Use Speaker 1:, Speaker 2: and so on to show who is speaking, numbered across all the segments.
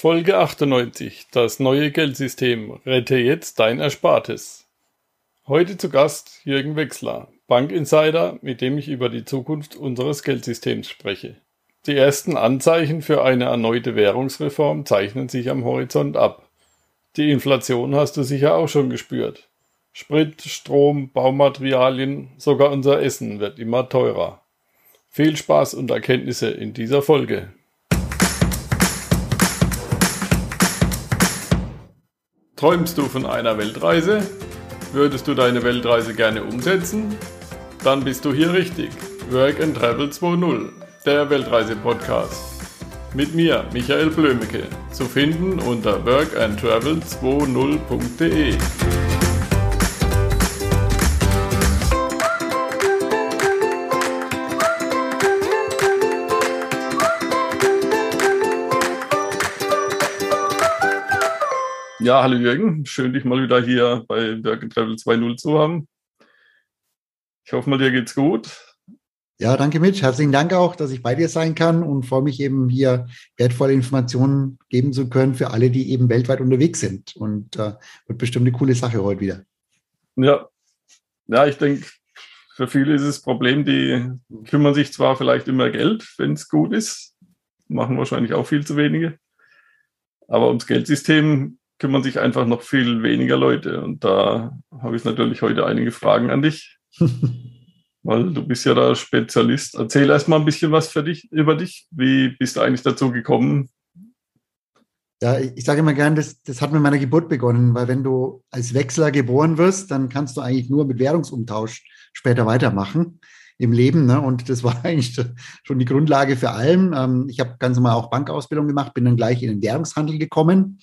Speaker 1: Folge 98. Das neue Geldsystem. Rette jetzt dein Erspartes. Heute zu Gast Jürgen Wechsler, Bankinsider, mit dem ich über die Zukunft unseres Geldsystems spreche. Die ersten Anzeichen für eine erneute Währungsreform zeichnen sich am Horizont ab. Die Inflation hast du sicher auch schon gespürt. Sprit, Strom, Baumaterialien, sogar unser Essen wird immer teurer. Viel Spaß und Erkenntnisse in dieser Folge. Träumst du von einer Weltreise? Würdest du deine Weltreise gerne umsetzen? Dann bist du hier richtig. Work and Travel 2.0, der Weltreise-Podcast. Mit mir, Michael Blömecke, zu finden unter workandtravel20.de. Ja, hallo Jürgen, schön dich mal wieder hier bei Work and Travel 2.0 zu haben. Ich hoffe mal, dir geht's gut.
Speaker 2: Ja, danke Mitch. Herzlichen Dank auch, dass ich bei dir sein kann und freue mich eben hier wertvolle Informationen geben zu können für alle, die eben weltweit unterwegs sind. Und äh, wird bestimmt eine coole Sache heute wieder.
Speaker 1: Ja, ja, ich denke, für viele ist das Problem, die kümmern sich zwar vielleicht immer Geld, wenn es gut ist, machen wahrscheinlich auch viel zu wenige. Aber ums Geldsystem kümmern sich einfach noch viel weniger Leute. Und da habe ich natürlich heute einige Fragen an dich, weil du bist ja da Spezialist. Erzähl erst mal ein bisschen was für dich, über dich. Wie bist du eigentlich dazu gekommen?
Speaker 2: Ja, ich sage immer gern, das, das hat mit meiner Geburt begonnen, weil wenn du als Wechsler geboren wirst, dann kannst du eigentlich nur mit Währungsumtausch später weitermachen im Leben. Ne? Und das war eigentlich schon die Grundlage für allem. Ähm, ich habe ganz normal auch Bankausbildung gemacht, bin dann gleich in den Währungshandel gekommen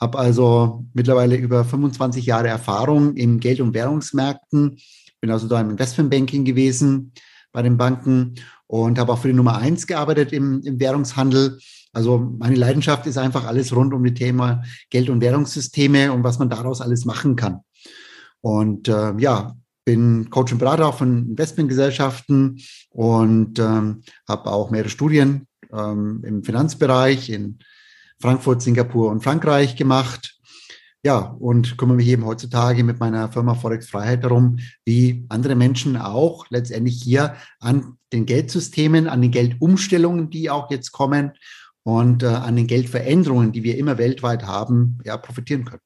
Speaker 2: habe also mittlerweile über 25 Jahre Erfahrung im Geld- und Währungsmärkten, bin also da im Investmentbanking gewesen bei den Banken und habe auch für die Nummer eins gearbeitet im, im Währungshandel. Also meine Leidenschaft ist einfach alles rund um das Thema Geld- und Währungssysteme und was man daraus alles machen kann. Und äh, ja, bin Coach und Berater auch von Investmentgesellschaften und ähm, habe auch mehrere Studien ähm, im Finanzbereich, in Frankfurt, Singapur und Frankreich gemacht. Ja, und kümmere mich eben heutzutage mit meiner Firma Forex Freiheit darum, wie andere Menschen auch letztendlich hier an den Geldsystemen, an den Geldumstellungen, die auch jetzt kommen und äh, an den Geldveränderungen, die wir immer weltweit haben, ja, profitieren können.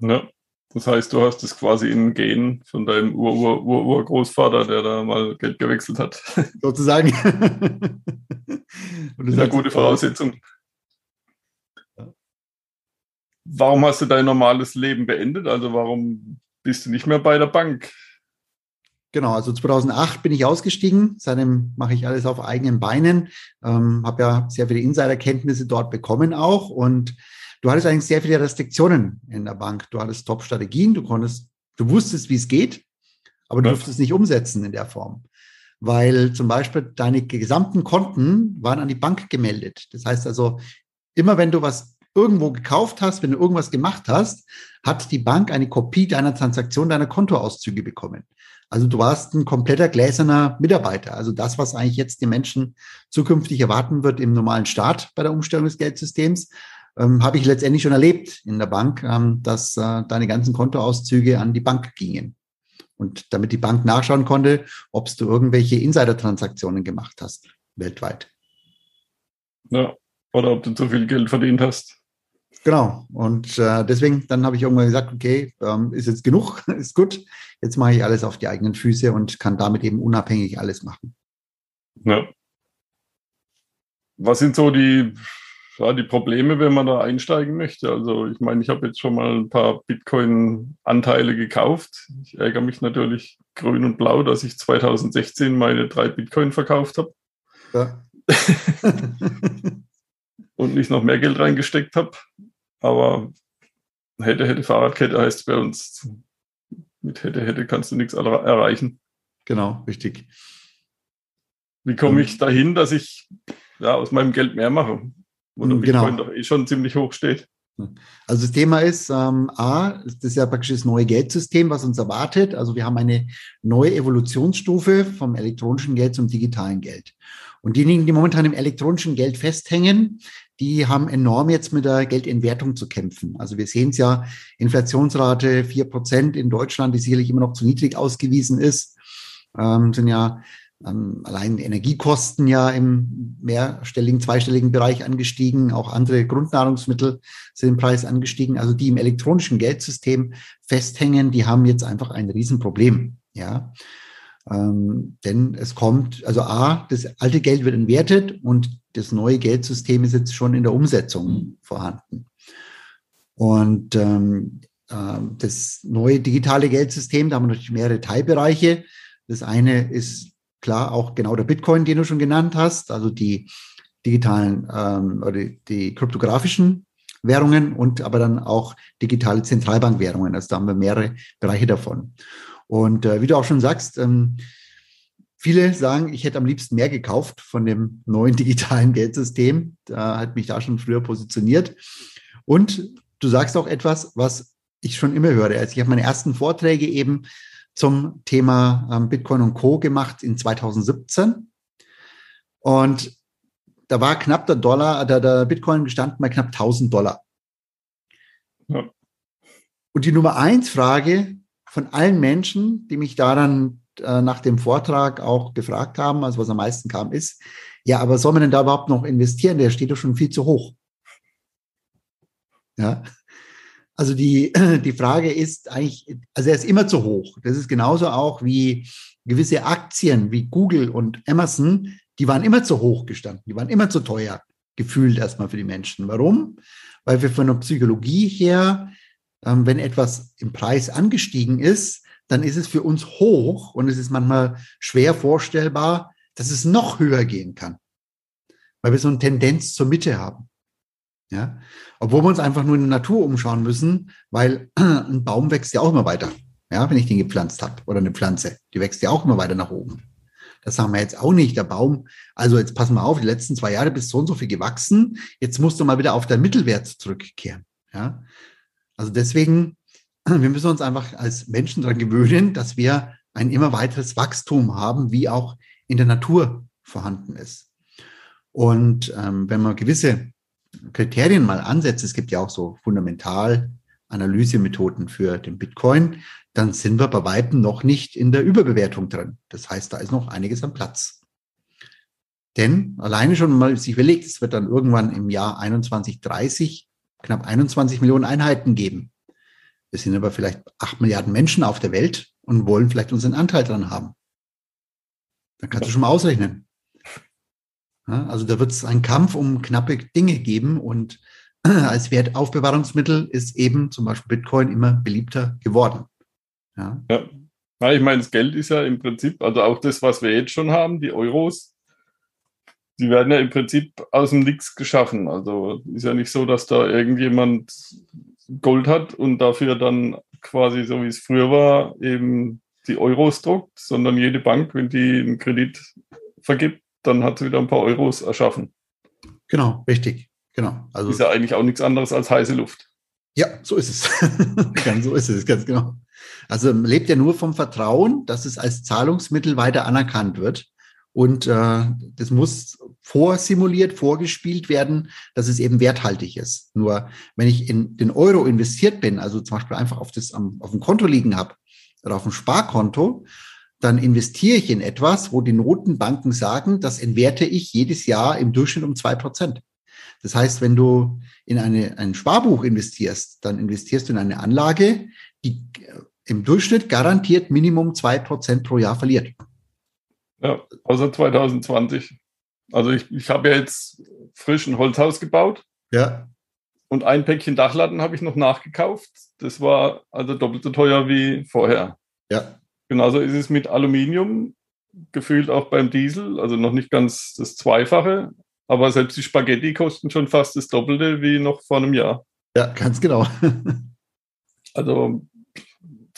Speaker 1: Ja, das heißt, du hast es quasi in Gen von deinem Ur-Ur-Ur-Urgroßvater, -Ur der da mal Geld gewechselt hat.
Speaker 2: Sozusagen.
Speaker 1: und das ist eine gute Voraussetzung warum hast du dein normales Leben beendet? Also warum bist du nicht mehr bei der Bank?
Speaker 2: Genau, also 2008 bin ich ausgestiegen. Seitdem mache ich alles auf eigenen Beinen. Ähm, habe ja sehr viele Insiderkenntnisse dort bekommen auch. Und du hattest eigentlich sehr viele Restriktionen in der Bank. Du hattest Top-Strategien, du konntest, du wusstest, wie es geht, aber du ja. durftest es nicht umsetzen in der Form. Weil zum Beispiel deine gesamten Konten waren an die Bank gemeldet. Das heißt also, immer wenn du was irgendwo gekauft hast, wenn du irgendwas gemacht hast, hat die Bank eine Kopie deiner Transaktion, deiner Kontoauszüge bekommen. Also du warst ein kompletter gläserner Mitarbeiter. Also das, was eigentlich jetzt die Menschen zukünftig erwarten wird im normalen Staat bei der Umstellung des Geldsystems, ähm, habe ich letztendlich schon erlebt in der Bank, ähm, dass äh, deine ganzen Kontoauszüge an die Bank gingen. Und damit die Bank nachschauen konnte, ob du irgendwelche Insider-Transaktionen gemacht hast, weltweit.
Speaker 1: Ja, oder ob du zu viel Geld verdient hast.
Speaker 2: Genau. Und äh, deswegen, dann habe ich irgendwann gesagt, okay, ähm, ist jetzt genug, ist gut. Jetzt mache ich alles auf die eigenen Füße und kann damit eben unabhängig alles machen.
Speaker 1: Ja. Was sind so die, ja, die Probleme, wenn man da einsteigen möchte? Also ich meine, ich habe jetzt schon mal ein paar Bitcoin-Anteile gekauft. Ich ärgere mich natürlich grün und blau, dass ich 2016 meine drei Bitcoin verkauft habe. Ja. und nicht noch mehr Geld reingesteckt habe. Aber hätte, hätte Fahrradkette heißt bei uns, mit hätte, hätte kannst du nichts erreichen.
Speaker 2: Genau, richtig.
Speaker 1: Wie komme ich dahin, dass ich ja, aus meinem Geld mehr mache? Wo der genau. Bitcoin doch eh schon ziemlich hoch steht.
Speaker 2: Also das Thema ist, ähm, A, das ist ja praktisch das neue Geldsystem, was uns erwartet. Also wir haben eine neue Evolutionsstufe vom elektronischen Geld zum digitalen Geld. Und diejenigen, die momentan im elektronischen Geld festhängen, die haben enorm jetzt mit der Geldentwertung zu kämpfen. Also wir sehen es ja, Inflationsrate vier Prozent in Deutschland, die sicherlich immer noch zu niedrig ausgewiesen ist, ähm, sind ja ähm, allein Energiekosten ja im mehrstelligen, zweistelligen Bereich angestiegen. Auch andere Grundnahrungsmittel sind im Preis angestiegen. Also die im elektronischen Geldsystem festhängen, die haben jetzt einfach ein Riesenproblem. Ja. Ähm, denn es kommt, also A, das alte Geld wird entwertet und das neue Geldsystem ist jetzt schon in der Umsetzung vorhanden. Und ähm, äh, das neue digitale Geldsystem, da haben wir natürlich mehrere Teilbereiche. Das eine ist klar auch genau der Bitcoin, den du schon genannt hast, also die digitalen ähm, oder die kryptografischen Währungen und aber dann auch digitale Zentralbankwährungen. Also da haben wir mehrere Bereiche davon. Und äh, wie du auch schon sagst, ähm, viele sagen, ich hätte am liebsten mehr gekauft von dem neuen digitalen Geldsystem. Da hat mich da schon früher positioniert. Und du sagst auch etwas, was ich schon immer höre. Also ich habe meine ersten Vorträge eben zum Thema ähm, Bitcoin und Co. gemacht in 2017. Und da war knapp der Dollar, der, der Bitcoin gestanden bei knapp 1000 Dollar. Ja. Und die Nummer eins Frage von allen Menschen, die mich daran äh, nach dem Vortrag auch gefragt haben, also was am meisten kam, ist, ja, aber soll man denn da überhaupt noch investieren? Der steht doch schon viel zu hoch. Ja. Also die, die Frage ist eigentlich, also er ist immer zu hoch. Das ist genauso auch wie gewisse Aktien wie Google und Amazon, die waren immer zu hoch gestanden, die waren immer zu teuer, gefühlt erstmal für die Menschen. Warum? Weil wir von der Psychologie her, ähm, wenn etwas im Preis angestiegen ist, dann ist es für uns hoch und es ist manchmal schwer vorstellbar, dass es noch höher gehen kann, weil wir so eine Tendenz zur Mitte haben. Ja? Obwohl wir uns einfach nur in der Natur umschauen müssen, weil ein Baum wächst ja auch immer weiter. Ja, wenn ich den gepflanzt habe oder eine Pflanze, die wächst ja auch immer weiter nach oben. Das haben wir jetzt auch nicht. Der Baum, also jetzt pass mal auf, die letzten zwei Jahre bist so und so viel gewachsen. Jetzt musst du mal wieder auf deinen Mittelwert zurückkehren. Ja, also deswegen, wir müssen uns einfach als Menschen daran gewöhnen, dass wir ein immer weiteres Wachstum haben, wie auch in der Natur vorhanden ist. Und ähm, wenn man gewisse Kriterien mal ansetzt, es gibt ja auch so Fundamentalanalysemethoden für den Bitcoin, dann sind wir bei weitem noch nicht in der Überbewertung drin. Das heißt, da ist noch einiges am Platz. Denn alleine schon mal sich überlegt, es wird dann irgendwann im Jahr 2130 knapp 21 Millionen Einheiten geben. Wir sind aber vielleicht acht Milliarden Menschen auf der Welt und wollen vielleicht unseren Anteil dran haben. Dann kannst du schon mal ausrechnen. Ja, also da wird es einen Kampf um knappe Dinge geben und als Wertaufbewahrungsmittel ist eben zum Beispiel Bitcoin immer beliebter geworden.
Speaker 1: Ja. ja ich meine, das Geld ist ja im Prinzip, also auch das, was wir jetzt schon haben, die Euros, die werden ja im Prinzip aus dem Nix geschaffen. Also ist ja nicht so, dass da irgendjemand Gold hat und dafür dann quasi so wie es früher war, eben die Euros druckt, sondern jede Bank, wenn die einen Kredit vergibt, dann hat sie wieder ein paar Euros erschaffen.
Speaker 2: Genau, richtig. Genau.
Speaker 1: Also ist ja eigentlich auch nichts anderes als heiße Luft.
Speaker 2: Ja, so ist es. ganz, so ist es, ganz genau. Also lebt ja nur vom Vertrauen, dass es als Zahlungsmittel weiter anerkannt wird. Und äh, das muss vorsimuliert, vorgespielt werden, dass es eben werthaltig ist. Nur wenn ich in den Euro investiert bin, also zum Beispiel einfach auf, das, auf dem Konto liegen habe oder auf dem Sparkonto, dann investiere ich in etwas, wo die Notenbanken sagen, das entwerte ich jedes Jahr im Durchschnitt um zwei Prozent. Das heißt, wenn du in eine, ein Sparbuch investierst, dann investierst du in eine Anlage, die äh, im Durchschnitt garantiert Minimum zwei Prozent pro Jahr verliert.
Speaker 1: Ja, außer 2020. Also ich, ich habe ja jetzt frisch ein Holzhaus gebaut.
Speaker 2: Ja.
Speaker 1: Und ein Päckchen Dachlatten habe ich noch nachgekauft. Das war also doppelt so teuer wie vorher.
Speaker 2: Ja.
Speaker 1: Genauso ist es mit Aluminium, gefühlt auch beim Diesel, also noch nicht ganz das Zweifache, aber selbst die Spaghetti kosten schon fast das Doppelte wie noch vor einem Jahr.
Speaker 2: Ja, ganz genau.
Speaker 1: also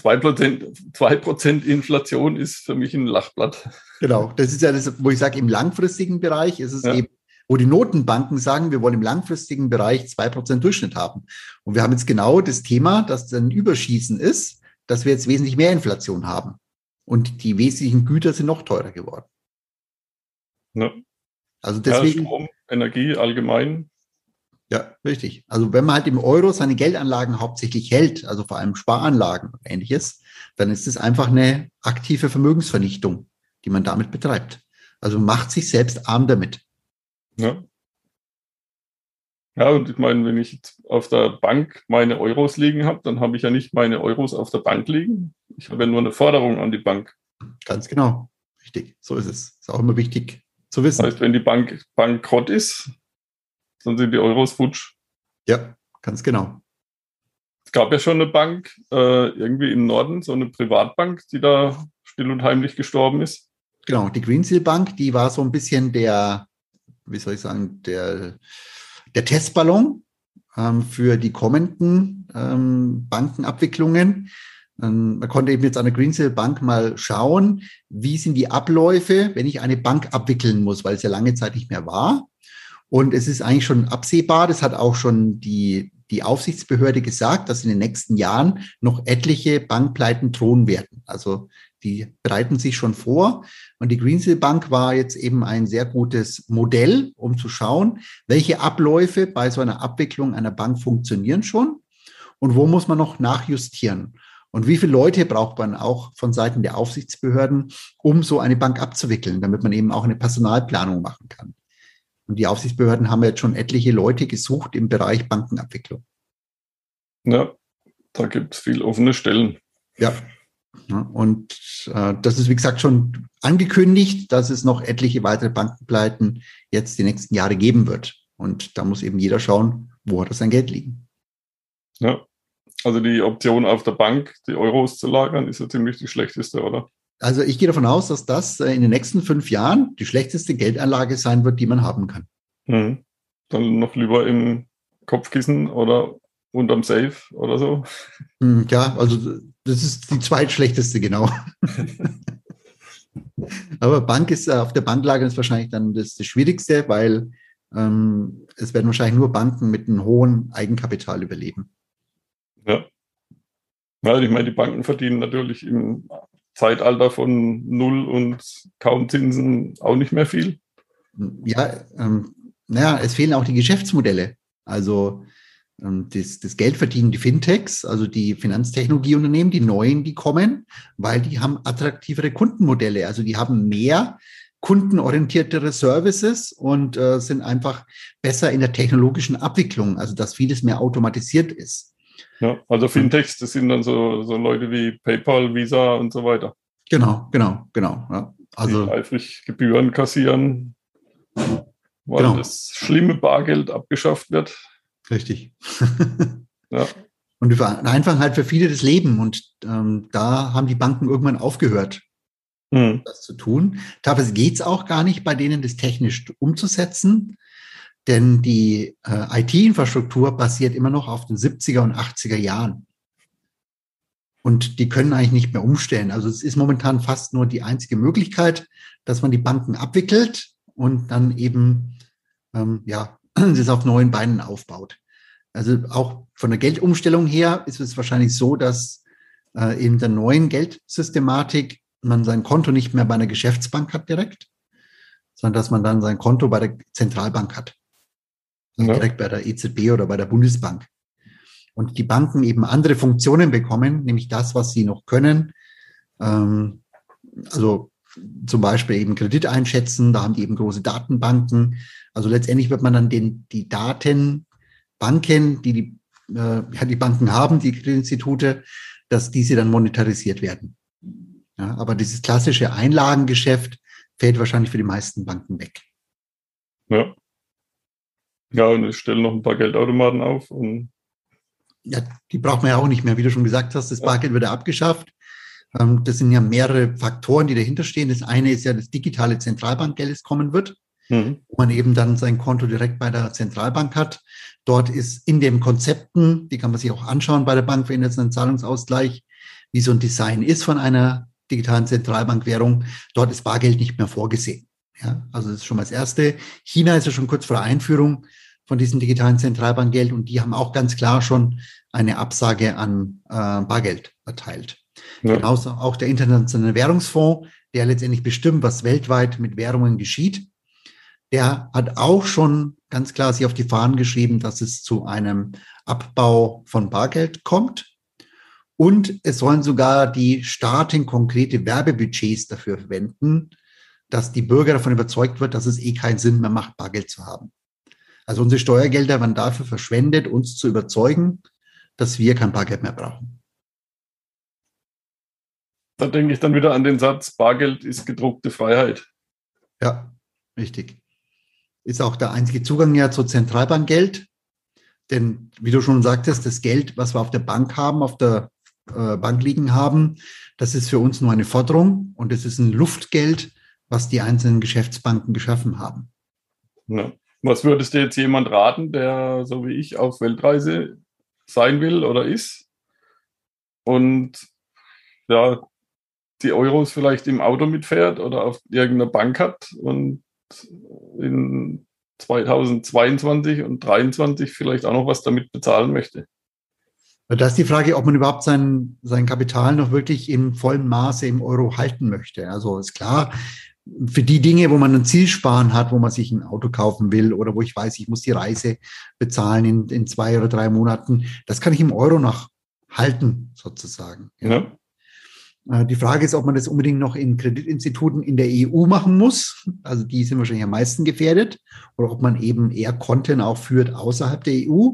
Speaker 1: 2%, 2 Inflation ist für mich ein Lachblatt.
Speaker 2: Genau, das ist ja das, wo ich sage, im langfristigen Bereich ist es ja. eben, wo die Notenbanken sagen, wir wollen im langfristigen Bereich 2% Durchschnitt haben. Und wir haben jetzt genau das Thema, dass ein Überschießen ist, dass wir jetzt wesentlich mehr Inflation haben. Und die wesentlichen Güter sind noch teurer geworden.
Speaker 1: Ja. Also deswegen. Ja, Strom, Energie allgemein.
Speaker 2: Ja, richtig. Also wenn man halt im Euro seine Geldanlagen hauptsächlich hält, also vor allem Sparanlagen und ähnliches, dann ist es einfach eine aktive Vermögensvernichtung, die man damit betreibt. Also macht sich selbst arm damit.
Speaker 1: Ja. Ja, und ich meine, wenn ich auf der Bank meine Euros liegen habe, dann habe ich ja nicht meine Euros auf der Bank liegen. Ich habe ja nur eine Forderung an die Bank.
Speaker 2: Ganz genau. Richtig. So ist es. Ist auch immer wichtig zu wissen.
Speaker 1: Das heißt, wenn die Bank bankrott ist, dann sind die Euros futsch.
Speaker 2: Ja, ganz genau.
Speaker 1: Es gab ja schon eine Bank äh, irgendwie im Norden, so eine Privatbank, die da still und heimlich gestorben ist.
Speaker 2: Genau, die Greensill Bank, die war so ein bisschen der, wie soll ich sagen, der, der Testballon ähm, für die kommenden ähm, Bankenabwicklungen. Ähm, man konnte eben jetzt an der Greensill Bank mal schauen, wie sind die Abläufe, wenn ich eine Bank abwickeln muss, weil es ja lange Zeit nicht mehr war. Und es ist eigentlich schon absehbar, das hat auch schon die, die Aufsichtsbehörde gesagt, dass in den nächsten Jahren noch etliche Bankpleiten drohen werden. Also die bereiten sich schon vor. Und die Greensill Bank war jetzt eben ein sehr gutes Modell, um zu schauen, welche Abläufe bei so einer Abwicklung einer Bank funktionieren schon und wo muss man noch nachjustieren. Und wie viele Leute braucht man auch von Seiten der Aufsichtsbehörden, um so eine Bank abzuwickeln, damit man eben auch eine Personalplanung machen kann. Und die Aufsichtsbehörden haben jetzt schon etliche Leute gesucht im Bereich Bankenabwicklung.
Speaker 1: Ja, da gibt es viel offene Stellen.
Speaker 2: Ja. Und äh, das ist, wie gesagt, schon angekündigt, dass es noch etliche weitere Bankenpleiten jetzt die nächsten Jahre geben wird. Und da muss eben jeder schauen, wo hat er sein Geld liegen.
Speaker 1: Ja, also die Option auf der Bank, die Euros zu lagern, ist ja ziemlich die schlechteste, oder?
Speaker 2: Also ich gehe davon aus, dass das äh, in den nächsten fünf Jahren die schlechteste Geldanlage sein wird, die man haben kann.
Speaker 1: Hm. Dann noch lieber im Kopfkissen oder unterm Safe oder so.
Speaker 2: Hm, ja, also das ist die zweitschlechteste, genau. Aber Bank ist äh, auf der Banklage ist wahrscheinlich dann das, das Schwierigste, weil ähm, es werden wahrscheinlich nur Banken mit einem hohen Eigenkapital überleben.
Speaker 1: Ja. Ja, ich meine, die Banken verdienen natürlich im Zeitalter von Null und kaum Zinsen auch nicht mehr viel.
Speaker 2: Ja, ähm, naja, es fehlen auch die Geschäftsmodelle. Also ähm, das, das Geld verdienen die Fintechs, also die Finanztechnologieunternehmen, die neuen, die kommen, weil die haben attraktivere Kundenmodelle. Also die haben mehr kundenorientiertere Services und äh, sind einfach besser in der technologischen Abwicklung, also dass vieles mehr automatisiert ist.
Speaker 1: Ja, also Fintechs, das sind dann so, so Leute wie PayPal, Visa und so weiter.
Speaker 2: Genau, genau, genau. Ja.
Speaker 1: Also die eifrig Gebühren kassieren, weil genau. das schlimme Bargeld abgeschafft wird.
Speaker 2: Richtig. ja. Und wir vereinfachen halt für viele das Leben und ähm, da haben die Banken irgendwann aufgehört, mhm. das zu tun. Teilweise geht es auch gar nicht bei denen, das technisch umzusetzen. Denn die äh, IT-Infrastruktur basiert immer noch auf den 70er und 80er Jahren. Und die können eigentlich nicht mehr umstellen. Also es ist momentan fast nur die einzige Möglichkeit, dass man die Banken abwickelt und dann eben ähm, ja, das auf neuen Beinen aufbaut. Also auch von der Geldumstellung her ist es wahrscheinlich so, dass äh, in der neuen Geldsystematik man sein Konto nicht mehr bei einer Geschäftsbank hat direkt, sondern dass man dann sein Konto bei der Zentralbank hat ja. direkt bei der EZB oder bei der Bundesbank. Und die Banken eben andere Funktionen bekommen, nämlich das, was sie noch können. Ähm, also zum Beispiel eben Kredit einschätzen, da haben die eben große Datenbanken. Also letztendlich wird man dann den, die Datenbanken, die die, äh, ja, die Banken haben, die Kreditinstitute, dass diese dann monetarisiert werden. Ja, aber dieses klassische Einlagengeschäft fällt wahrscheinlich für die meisten Banken weg.
Speaker 1: Ja. Ja, und ich stelle noch ein paar Geldautomaten auf. Und
Speaker 2: ja, die braucht man ja auch nicht mehr, wie du schon gesagt hast. Das Bargeld wird abgeschafft. Ähm, das sind ja mehrere Faktoren, die dahinter stehen. Das eine ist ja das digitale Zentralbankgeld, das kommen wird, mhm. wo man eben dann sein Konto direkt bei der Zentralbank hat. Dort ist in den Konzepten, die kann man sich auch anschauen bei der Bank für internationalen Zahlungsausgleich, wie so ein Design ist von einer digitalen Zentralbankwährung. Dort ist Bargeld nicht mehr vorgesehen. Ja, also das ist schon mal das Erste. China ist ja schon kurz vor der Einführung von diesem digitalen Zentralbankgeld und die haben auch ganz klar schon eine Absage an äh, Bargeld erteilt. Ja. Genauso auch der Internationale Währungsfonds, der letztendlich bestimmt, was weltweit mit Währungen geschieht. Der hat auch schon ganz klar sich auf die Fahnen geschrieben, dass es zu einem Abbau von Bargeld kommt. Und es sollen sogar die Staaten konkrete Werbebudgets dafür verwenden, dass die Bürger davon überzeugt wird, dass es eh keinen Sinn mehr macht, Bargeld zu haben. Also unsere Steuergelder werden dafür verschwendet, uns zu überzeugen, dass wir kein Bargeld mehr brauchen.
Speaker 1: Da denke ich dann wieder an den Satz, Bargeld ist gedruckte Freiheit.
Speaker 2: Ja, richtig. Ist auch der einzige Zugang ja zu Zentralbankgeld. Denn wie du schon sagtest, das Geld, was wir auf der Bank haben, auf der äh, Bank liegen haben, das ist für uns nur eine Forderung und es ist ein Luftgeld, was die einzelnen Geschäftsbanken geschaffen haben.
Speaker 1: Ja. Was würdest du jetzt jemand raten, der so wie ich auf Weltreise sein will oder ist und ja, die Euros vielleicht im Auto mitfährt oder auf irgendeiner Bank hat und in 2022 und 2023 vielleicht auch noch was damit bezahlen möchte.
Speaker 2: Da ist die Frage, ob man überhaupt sein, sein Kapital noch wirklich in vollem Maße im Euro halten möchte. Also ist klar, für die Dinge, wo man ein Zielsparen hat, wo man sich ein Auto kaufen will oder wo ich weiß, ich muss die Reise bezahlen in, in zwei oder drei Monaten, das kann ich im Euro noch halten, sozusagen. Ja. ja. Äh, die Frage ist, ob man das unbedingt noch in Kreditinstituten in der EU machen muss. Also die sind wahrscheinlich am meisten gefährdet. Oder ob man eben eher Konten auch führt außerhalb der EU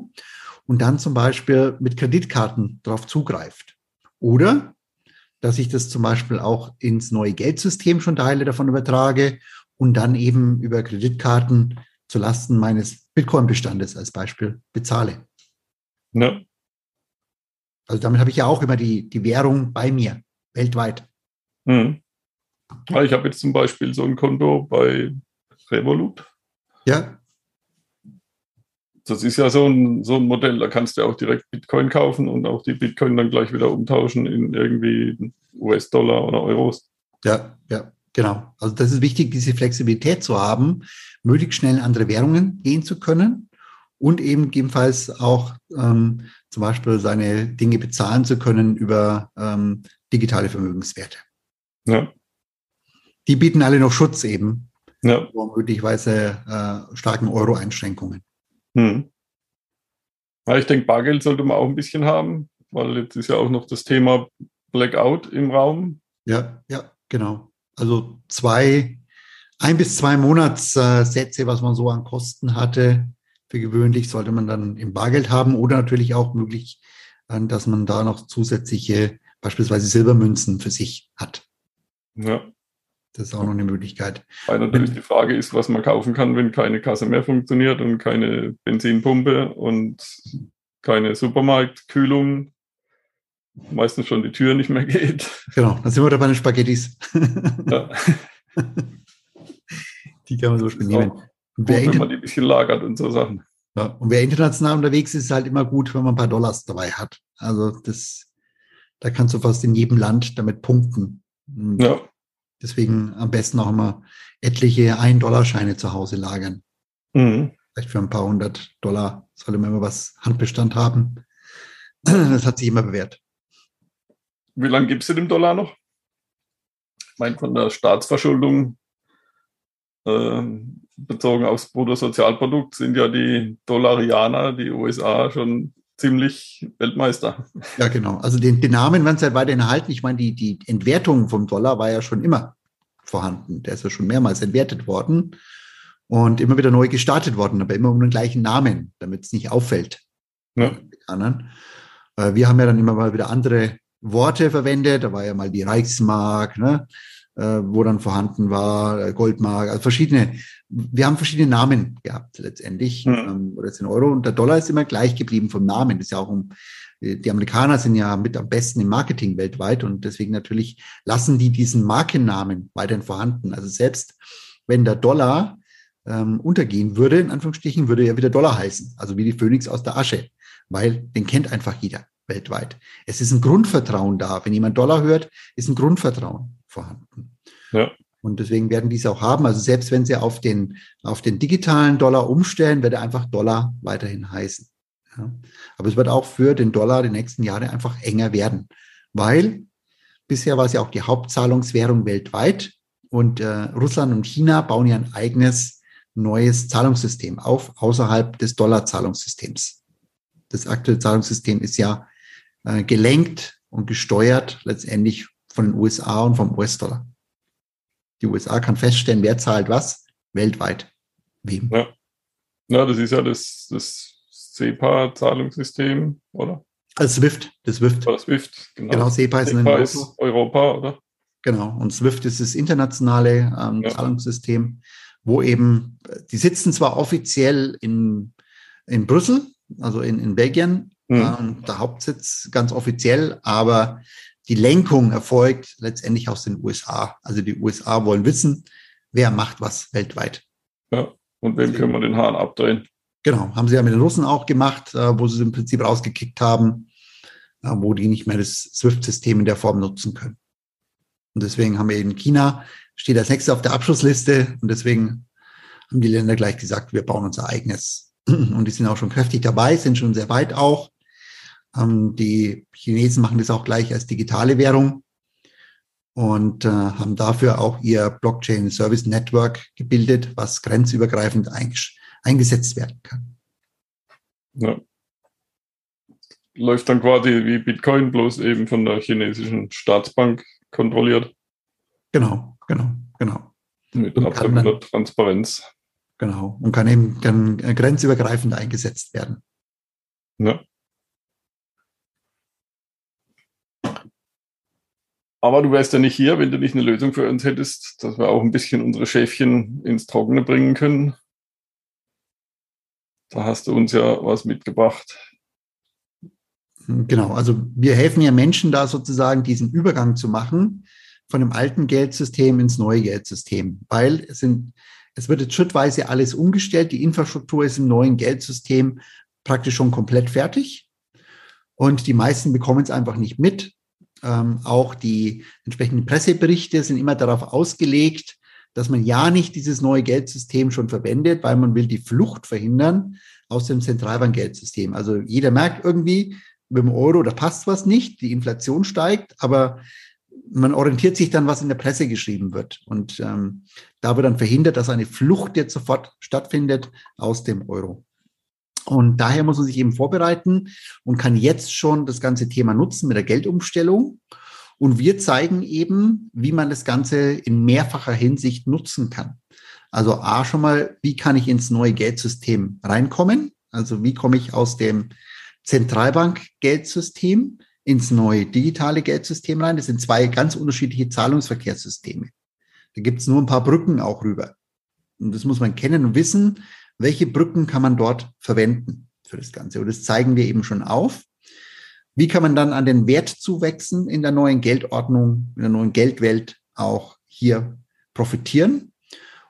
Speaker 2: und dann zum Beispiel mit Kreditkarten darauf zugreift. Oder dass ich das zum Beispiel auch ins neue Geldsystem schon Teile davon übertrage und dann eben über Kreditkarten zu Lasten meines Bitcoin-Bestandes als Beispiel bezahle. Ja. Also damit habe ich ja auch immer die, die Währung bei mir, weltweit.
Speaker 1: Hm. Ich habe jetzt zum Beispiel so ein Konto bei Revolut.
Speaker 2: Ja
Speaker 1: das ist ja so ein, so ein Modell, da kannst du auch direkt Bitcoin kaufen und auch die Bitcoin dann gleich wieder umtauschen in irgendwie US-Dollar oder Euros.
Speaker 2: Ja, ja, genau. Also das ist wichtig, diese Flexibilität zu haben, möglichst schnell in andere Währungen gehen zu können und eben gegebenenfalls auch ähm, zum Beispiel seine Dinge bezahlen zu können über ähm, digitale Vermögenswerte. Ja. Die bieten alle noch Schutz eben ja. vor möglicherweise äh, starken Euro-Einschränkungen. Hm.
Speaker 1: Ja, ich denke, Bargeld sollte man auch ein bisschen haben, weil jetzt ist ja auch noch das Thema Blackout im Raum.
Speaker 2: Ja, ja, genau. Also zwei, ein bis zwei Monatssätze, was man so an Kosten hatte, für gewöhnlich sollte man dann im Bargeld haben oder natürlich auch möglich, äh, dass man da noch zusätzliche, beispielsweise Silbermünzen für sich hat. Ja. Das ist auch noch eine Möglichkeit.
Speaker 1: Weil natürlich die Frage ist, was man kaufen kann, wenn keine Kasse mehr funktioniert und keine Benzinpumpe und keine Supermarktkühlung. Meistens schon die Tür nicht mehr geht.
Speaker 2: Genau, dann sind wir da bei den Spaghettis. Ja. die kann man so Beispiel nehmen.
Speaker 1: Und wer gut, wenn man die ein bisschen lagert und so Sachen.
Speaker 2: Ja, und wer international unterwegs ist, ist halt immer gut, wenn man ein paar Dollars dabei hat. Also das, da kannst du fast in jedem Land damit punkten. Ja. Deswegen am besten auch immer etliche Ein-Dollar-Scheine zu Hause lagern. Mhm. Vielleicht für ein paar hundert Dollar sollte man immer was Handbestand haben. Das hat sich immer bewährt.
Speaker 1: Wie lange gibt es den Dollar noch? Ich meine, von der Staatsverschuldung äh, bezogen aufs Bruttosozialprodukt sind ja die Dollarianer, die USA, schon ziemlich Weltmeister.
Speaker 2: Ja, genau. Also den, den Namen werden sie halt weiterhin erhalten. Ich meine, die, die Entwertung vom Dollar war ja schon immer vorhanden. Der ist ja schon mehrmals entwertet worden und immer wieder neu gestartet worden, aber immer um den gleichen Namen, damit es nicht auffällt. Ja. Äh, wir haben ja dann immer mal wieder andere Worte verwendet. Da war ja mal die Reichsmark, ne? Äh, wo dann vorhanden war, äh, Goldmark, also verschiedene, wir haben verschiedene Namen gehabt letztendlich, mhm. oder jetzt in Euro und der Dollar ist immer gleich geblieben vom Namen. Das ist ja auch um, die Amerikaner sind ja mit am besten im Marketing weltweit und deswegen natürlich lassen die diesen Markennamen weiterhin vorhanden. Also selbst wenn der Dollar ähm, untergehen würde, in Anführungsstrichen, würde er wieder Dollar heißen, also wie die Phönix aus der Asche, weil den kennt einfach jeder weltweit. Es ist ein Grundvertrauen da. Wenn jemand Dollar hört, ist ein Grundvertrauen vorhanden. Ja. Und deswegen werden die es auch haben. Also selbst wenn sie auf den, auf den digitalen Dollar umstellen, wird er einfach Dollar weiterhin heißen. Ja. Aber es wird auch für den Dollar die nächsten Jahre einfach enger werden, weil bisher war es ja auch die Hauptzahlungswährung weltweit und äh, Russland und China bauen ja ein eigenes neues Zahlungssystem auf, außerhalb des Dollarzahlungssystems. Das aktuelle Zahlungssystem ist ja äh, gelenkt und gesteuert letztendlich von den USA und vom US-Dollar. Die USA kann feststellen, wer zahlt was weltweit.
Speaker 1: Wem? Ja, ja das ist ja das, das SEPA-Zahlungssystem, oder?
Speaker 2: Also SWIFT, das SWIFT.
Speaker 1: Oder SWIFT,
Speaker 2: genau. Genau, SEPA ist,
Speaker 1: SEPA ist Europa, oder?
Speaker 2: Genau, und SWIFT ist das internationale ähm, ja. Zahlungssystem, wo eben, die sitzen zwar offiziell in, in Brüssel, also in, in Belgien, mhm. ähm, der Hauptsitz ganz offiziell, aber die Lenkung erfolgt letztendlich aus den USA. Also die USA wollen wissen, wer macht was weltweit.
Speaker 1: Ja, und wem können wir den Hahn abdrehen?
Speaker 2: Genau, haben sie ja mit den Russen auch gemacht, äh, wo sie es im Prinzip rausgekickt haben, äh, wo die nicht mehr das SWIFT-System in der Form nutzen können. Und deswegen haben wir in China, steht als nächstes auf der Abschlussliste und deswegen haben die Länder gleich gesagt, wir bauen unser eigenes. Und die sind auch schon kräftig dabei, sind schon sehr weit auch. Ähm, die Chinesen machen das auch gleich als digitale Währung und äh, haben dafür auch ihr Blockchain Service Network gebildet, was grenzübergreifend eingesetzt werden kann.
Speaker 1: Ja. Läuft dann quasi wie Bitcoin, bloß eben von der chinesischen Staatsbank kontrolliert.
Speaker 2: Genau, genau, genau.
Speaker 1: Mit absoluter Transparenz.
Speaker 2: Genau. Und kann eben kann grenzübergreifend eingesetzt werden.
Speaker 1: Ja. Aber du wärst ja nicht hier, wenn du nicht eine Lösung für uns hättest, dass wir auch ein bisschen unsere Schäfchen ins Trockene bringen können. Da hast du uns ja was mitgebracht.
Speaker 2: Genau, also wir helfen ja Menschen da sozusagen diesen Übergang zu machen von dem alten Geldsystem ins neue Geldsystem, weil es sind, es wird jetzt schrittweise alles umgestellt. Die Infrastruktur ist im neuen Geldsystem praktisch schon komplett fertig. Und die meisten bekommen es einfach nicht mit. Ähm, auch die entsprechenden Presseberichte sind immer darauf ausgelegt, dass man ja nicht dieses neue Geldsystem schon verwendet, weil man will die Flucht verhindern aus dem Zentralbankgeldsystem. Also jeder merkt irgendwie, mit dem Euro, da passt was nicht, die Inflation steigt, aber man orientiert sich dann, was in der Presse geschrieben wird. Und ähm, da wird dann verhindert, dass eine Flucht jetzt sofort stattfindet aus dem Euro. Und daher muss man sich eben vorbereiten und kann jetzt schon das ganze Thema nutzen mit der Geldumstellung. Und wir zeigen eben, wie man das Ganze in mehrfacher Hinsicht nutzen kann. Also A schon mal, wie kann ich ins neue Geldsystem reinkommen? Also wie komme ich aus dem Zentralbank-Geldsystem ins neue digitale Geldsystem rein? Das sind zwei ganz unterschiedliche Zahlungsverkehrssysteme. Da gibt es nur ein paar Brücken auch rüber. Und das muss man kennen und wissen, welche Brücken kann man dort verwenden für das Ganze? Und das zeigen wir eben schon auf. Wie kann man dann an den Wertzuwächsen in der neuen Geldordnung, in der neuen Geldwelt auch hier profitieren?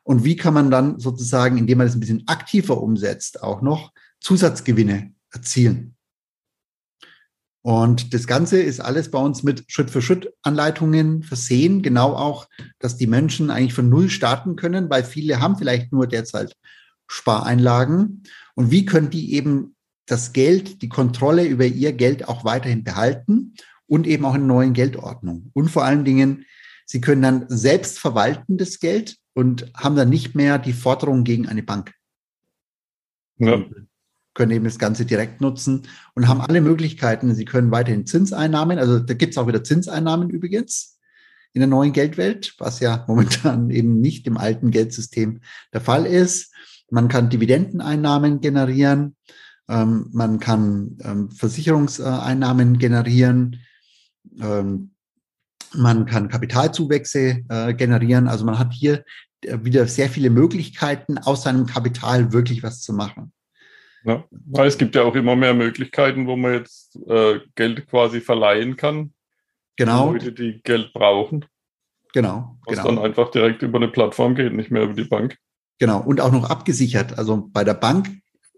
Speaker 2: Und wie kann man dann sozusagen, indem man das ein bisschen aktiver umsetzt, auch noch Zusatzgewinne erzielen? Und das Ganze ist alles bei uns mit Schritt-für-Schritt-Anleitungen versehen, genau auch, dass die Menschen eigentlich von Null starten können, weil viele haben vielleicht nur derzeit Spareinlagen. Und wie können die eben das Geld, die Kontrolle über ihr Geld auch weiterhin behalten und eben auch in neuen Geldordnung. Und vor allen Dingen, sie können dann selbst verwalten das Geld und haben dann nicht mehr die Forderung gegen eine Bank. Ja. Können eben das Ganze direkt nutzen und haben alle Möglichkeiten. Sie können weiterhin Zinseinnahmen, also da gibt es auch wieder Zinseinnahmen übrigens in der neuen Geldwelt, was ja momentan eben nicht im alten Geldsystem der Fall ist. Man kann Dividendeneinnahmen generieren, ähm, man kann ähm, Versicherungseinnahmen generieren, ähm, man kann Kapitalzuwächse äh, generieren. Also man hat hier äh, wieder sehr viele Möglichkeiten, aus seinem Kapital wirklich was zu machen.
Speaker 1: Ja, es gibt ja auch immer mehr Möglichkeiten, wo man jetzt äh, Geld quasi verleihen kann.
Speaker 2: Genau.
Speaker 1: Leute, die Geld brauchen.
Speaker 2: Genau.
Speaker 1: Was
Speaker 2: genau.
Speaker 1: dann einfach direkt über eine Plattform geht, nicht mehr über die Bank.
Speaker 2: Genau, und auch noch abgesichert. Also bei der Bank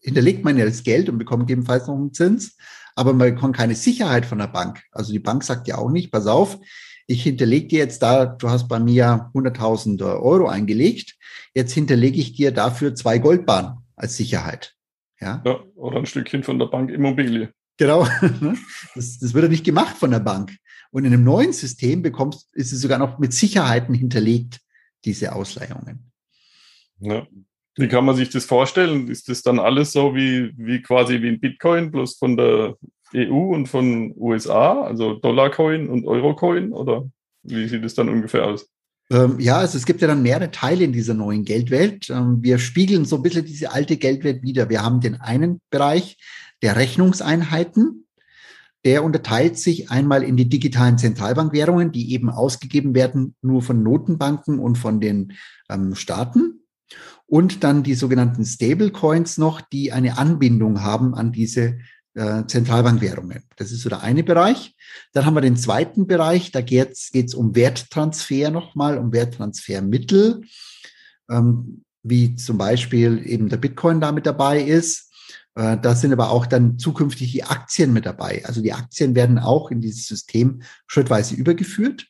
Speaker 2: hinterlegt man ja das Geld und bekommt gegebenenfalls noch einen Zins, aber man bekommt keine Sicherheit von der Bank. Also die Bank sagt ja auch nicht, pass auf, ich hinterlege dir jetzt da, du hast bei mir 100.000 Euro eingelegt, jetzt hinterlege ich dir dafür zwei Goldbahnen als Sicherheit. Ja?
Speaker 1: ja oder ein Stückchen von der Bank Immobilie.
Speaker 2: Genau, das, das wird ja nicht gemacht von der Bank. Und in einem neuen System bekommst, ist es sogar noch mit Sicherheiten hinterlegt, diese Ausleihungen.
Speaker 1: Ja. Wie kann man sich das vorstellen? Ist das dann alles so wie, wie quasi wie ein Bitcoin, bloß von der EU und von USA, also Dollarcoin und Eurocoin? Oder wie sieht es dann ungefähr aus?
Speaker 2: Ähm, ja, also es gibt ja dann mehrere Teile in dieser neuen Geldwelt. Ähm, wir spiegeln so ein bisschen diese alte Geldwelt wieder. Wir haben den einen Bereich der Rechnungseinheiten. Der unterteilt sich einmal in die digitalen Zentralbankwährungen, die eben ausgegeben werden nur von Notenbanken und von den ähm, Staaten. Und dann die sogenannten Stablecoins noch, die eine Anbindung haben an diese äh, Zentralbankwährungen. Das ist so der eine Bereich. Dann haben wir den zweiten Bereich, da geht es um Werttransfer nochmal, um Werttransfermittel, ähm, wie zum Beispiel eben der Bitcoin da mit dabei ist. Äh, da sind aber auch dann zukünftig die Aktien mit dabei. Also die Aktien werden auch in dieses System schrittweise übergeführt.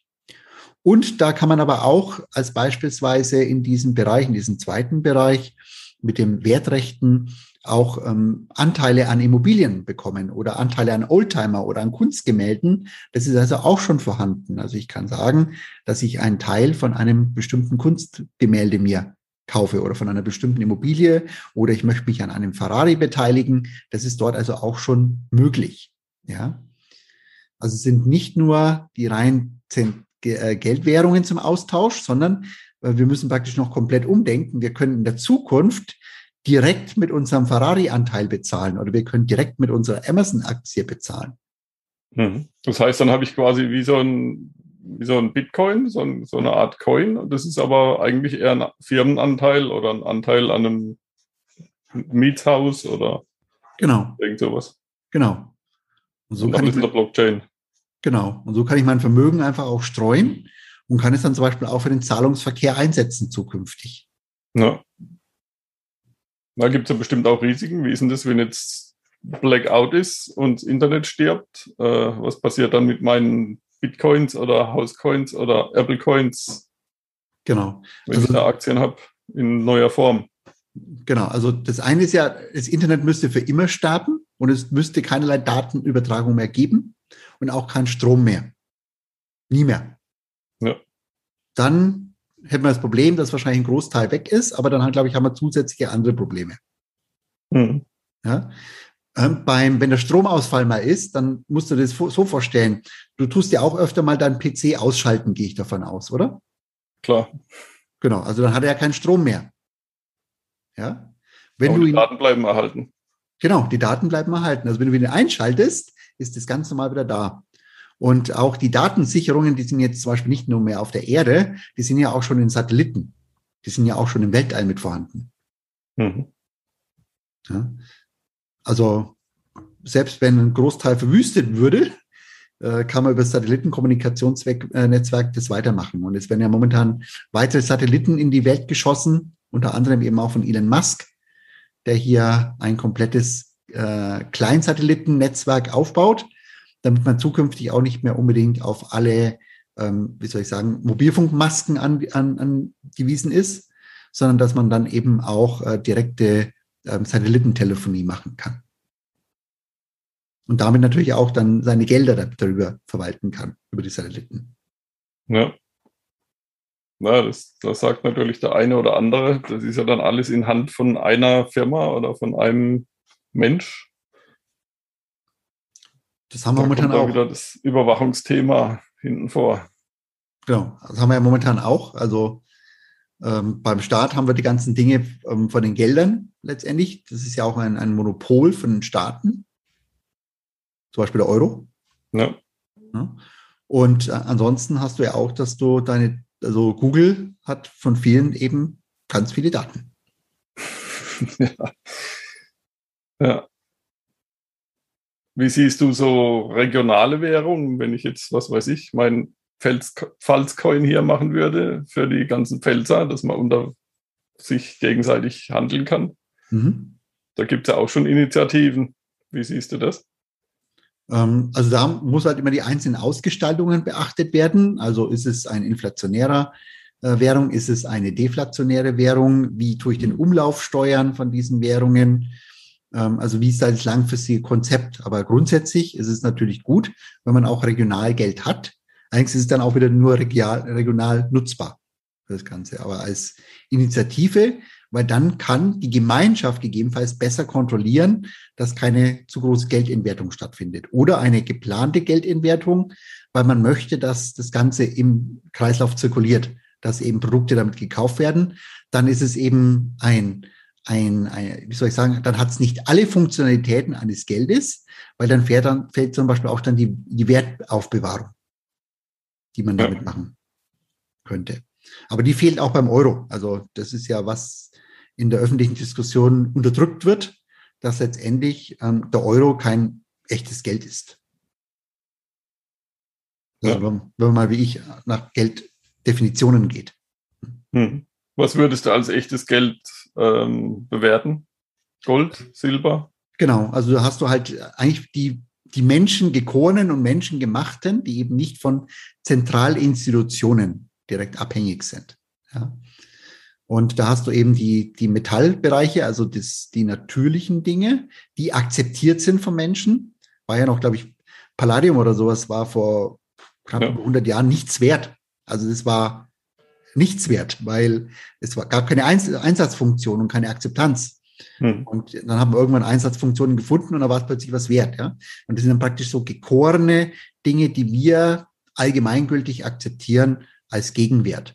Speaker 2: Und da kann man aber auch als beispielsweise in diesem Bereich, in diesem zweiten Bereich mit dem Wertrechten auch ähm, Anteile an Immobilien bekommen oder Anteile an Oldtimer oder an Kunstgemälden. Das ist also auch schon vorhanden. Also ich kann sagen, dass ich einen Teil von einem bestimmten Kunstgemälde mir kaufe oder von einer bestimmten Immobilie oder ich möchte mich an einem Ferrari beteiligen. Das ist dort also auch schon möglich. Ja. Also es sind nicht nur die rein Geldwährungen zum Austausch, sondern äh, wir müssen praktisch noch komplett umdenken. Wir können in der Zukunft direkt mit unserem Ferrari-Anteil bezahlen oder wir können direkt mit unserer Amazon-Aktie bezahlen.
Speaker 1: Mhm. Das heißt, dann habe ich quasi wie so ein, wie so ein Bitcoin, so, ein, so eine Art Coin. Das ist aber eigentlich eher ein Firmenanteil oder ein Anteil an einem Mietshaus oder
Speaker 2: genau.
Speaker 1: irgend sowas.
Speaker 2: Genau.
Speaker 1: Und so und kann ich der Blockchain.
Speaker 2: Genau. Und so kann ich mein Vermögen einfach auch streuen und kann es dann zum Beispiel auch für den Zahlungsverkehr einsetzen zukünftig.
Speaker 1: Ja. Da gibt es ja bestimmt auch Risiken. Wie ist denn das, wenn jetzt Blackout ist und das Internet stirbt? Äh, was passiert dann mit meinen Bitcoins oder Housecoins oder Apple Coins?
Speaker 2: Genau.
Speaker 1: Wenn also, ich da Aktien habe in neuer Form.
Speaker 2: Genau, also das eine ist ja, das Internet müsste für immer starten und es müsste keinerlei Datenübertragung mehr geben und auch keinen Strom mehr. Nie mehr.
Speaker 1: Ja.
Speaker 2: Dann hätten wir das Problem, dass wahrscheinlich ein Großteil weg ist, aber dann, glaube ich, haben wir zusätzliche andere Probleme. Mhm. Ja? Ähm, beim, wenn der Stromausfall mal ist, dann musst du dir das so vorstellen. Du tust ja auch öfter mal deinen PC ausschalten, gehe ich davon aus, oder?
Speaker 1: Klar.
Speaker 2: Genau, also dann hat er ja keinen Strom mehr. Ja. Wenn
Speaker 1: Aber
Speaker 2: du
Speaker 1: die ihn, Daten bleiben erhalten.
Speaker 2: Genau, die Daten bleiben erhalten. Also wenn du ihn einschaltest, ist das ganz normal wieder da. Und auch die Datensicherungen, die sind jetzt zum Beispiel nicht nur mehr auf der Erde, die sind ja auch schon in Satelliten. Die sind ja auch schon im Weltall mit vorhanden. Mhm. Ja. Also selbst wenn ein Großteil verwüstet würde, äh, kann man über das Satellitenkommunikationsnetzwerk das weitermachen. Und es werden ja momentan weitere Satelliten in die Welt geschossen, unter anderem eben auch von Elon Musk, der hier ein komplettes äh, Kleinsatellitennetzwerk aufbaut damit man zukünftig auch nicht mehr unbedingt auf alle, ähm, wie soll ich sagen, Mobilfunkmasken an, an, angewiesen ist, sondern dass man dann eben auch äh, direkte ähm, Satellitentelefonie machen kann. Und damit natürlich auch dann seine Gelder darüber verwalten kann, über die Satelliten.
Speaker 1: Ja. Na, das, das sagt natürlich der eine oder andere. Das ist ja dann alles in Hand von einer Firma oder von einem Mensch.
Speaker 2: Das haben wir da momentan
Speaker 1: auch. wieder das Überwachungsthema hinten vor.
Speaker 2: Genau, das haben wir ja momentan auch. Also ähm, beim Staat haben wir die ganzen Dinge ähm, von den Geldern letztendlich. Das ist ja auch ein, ein Monopol von den Staaten. Zum Beispiel der Euro.
Speaker 1: Ja.
Speaker 2: ja. Und äh, ansonsten hast du ja auch, dass du deine, also Google hat von vielen eben ganz viele Daten.
Speaker 1: ja. ja. Wie siehst du so regionale Währungen, wenn ich jetzt, was weiß ich, mein Pfalzcoin hier machen würde für die ganzen Pfälzer, dass man unter sich gegenseitig handeln kann? Mhm. Da gibt es ja auch schon Initiativen. Wie siehst du das?
Speaker 2: Ähm, also da muss halt immer die einzelnen Ausgestaltungen beachtet werden. Also ist es ein inflationärer äh, Währung, ist es eine deflationäre Währung? Wie tue ich den Umlauf steuern von diesen Währungen? Ähm, also wie ist da das langfristige Konzept? Aber grundsätzlich ist es natürlich gut, wenn man auch regional Geld hat. Eigentlich ist es dann auch wieder nur regional, regional nutzbar, das Ganze. Aber als Initiative weil dann kann die Gemeinschaft gegebenenfalls besser kontrollieren, dass keine zu große Geldentwertung stattfindet oder eine geplante Geldentwertung, weil man möchte, dass das Ganze im Kreislauf zirkuliert, dass eben Produkte damit gekauft werden. Dann ist es eben ein, ein, ein wie soll ich sagen, dann hat es nicht alle Funktionalitäten eines Geldes, weil dann fährt dann fällt zum Beispiel auch dann die, die Wertaufbewahrung, die man damit machen könnte. Aber die fehlt auch beim Euro. Also das ist ja was in der öffentlichen Diskussion unterdrückt wird, dass letztendlich ähm, der Euro kein echtes Geld ist. Also, ja. wenn, man mal wie ich nach Gelddefinitionen geht.
Speaker 1: Hm. Was würdest du als echtes Geld ähm, bewerten? Gold, Silber?
Speaker 2: Genau, also da hast du halt eigentlich die, die Menschen gekorenen und Menschengemachten, die eben nicht von Zentralinstitutionen direkt abhängig sind. Ja. Und da hast du eben die, die Metallbereiche, also das, die natürlichen Dinge, die akzeptiert sind vom Menschen. War ja noch, glaube ich, Palladium oder sowas war vor knapp ja. 100 Jahren nichts wert. Also das war nichts wert, weil es war, gab keine Einsatzfunktion und keine Akzeptanz. Hm. Und dann haben wir irgendwann Einsatzfunktionen gefunden und da war es plötzlich was wert. Ja? Und das sind dann praktisch so gekorene Dinge, die wir allgemeingültig akzeptieren als Gegenwert.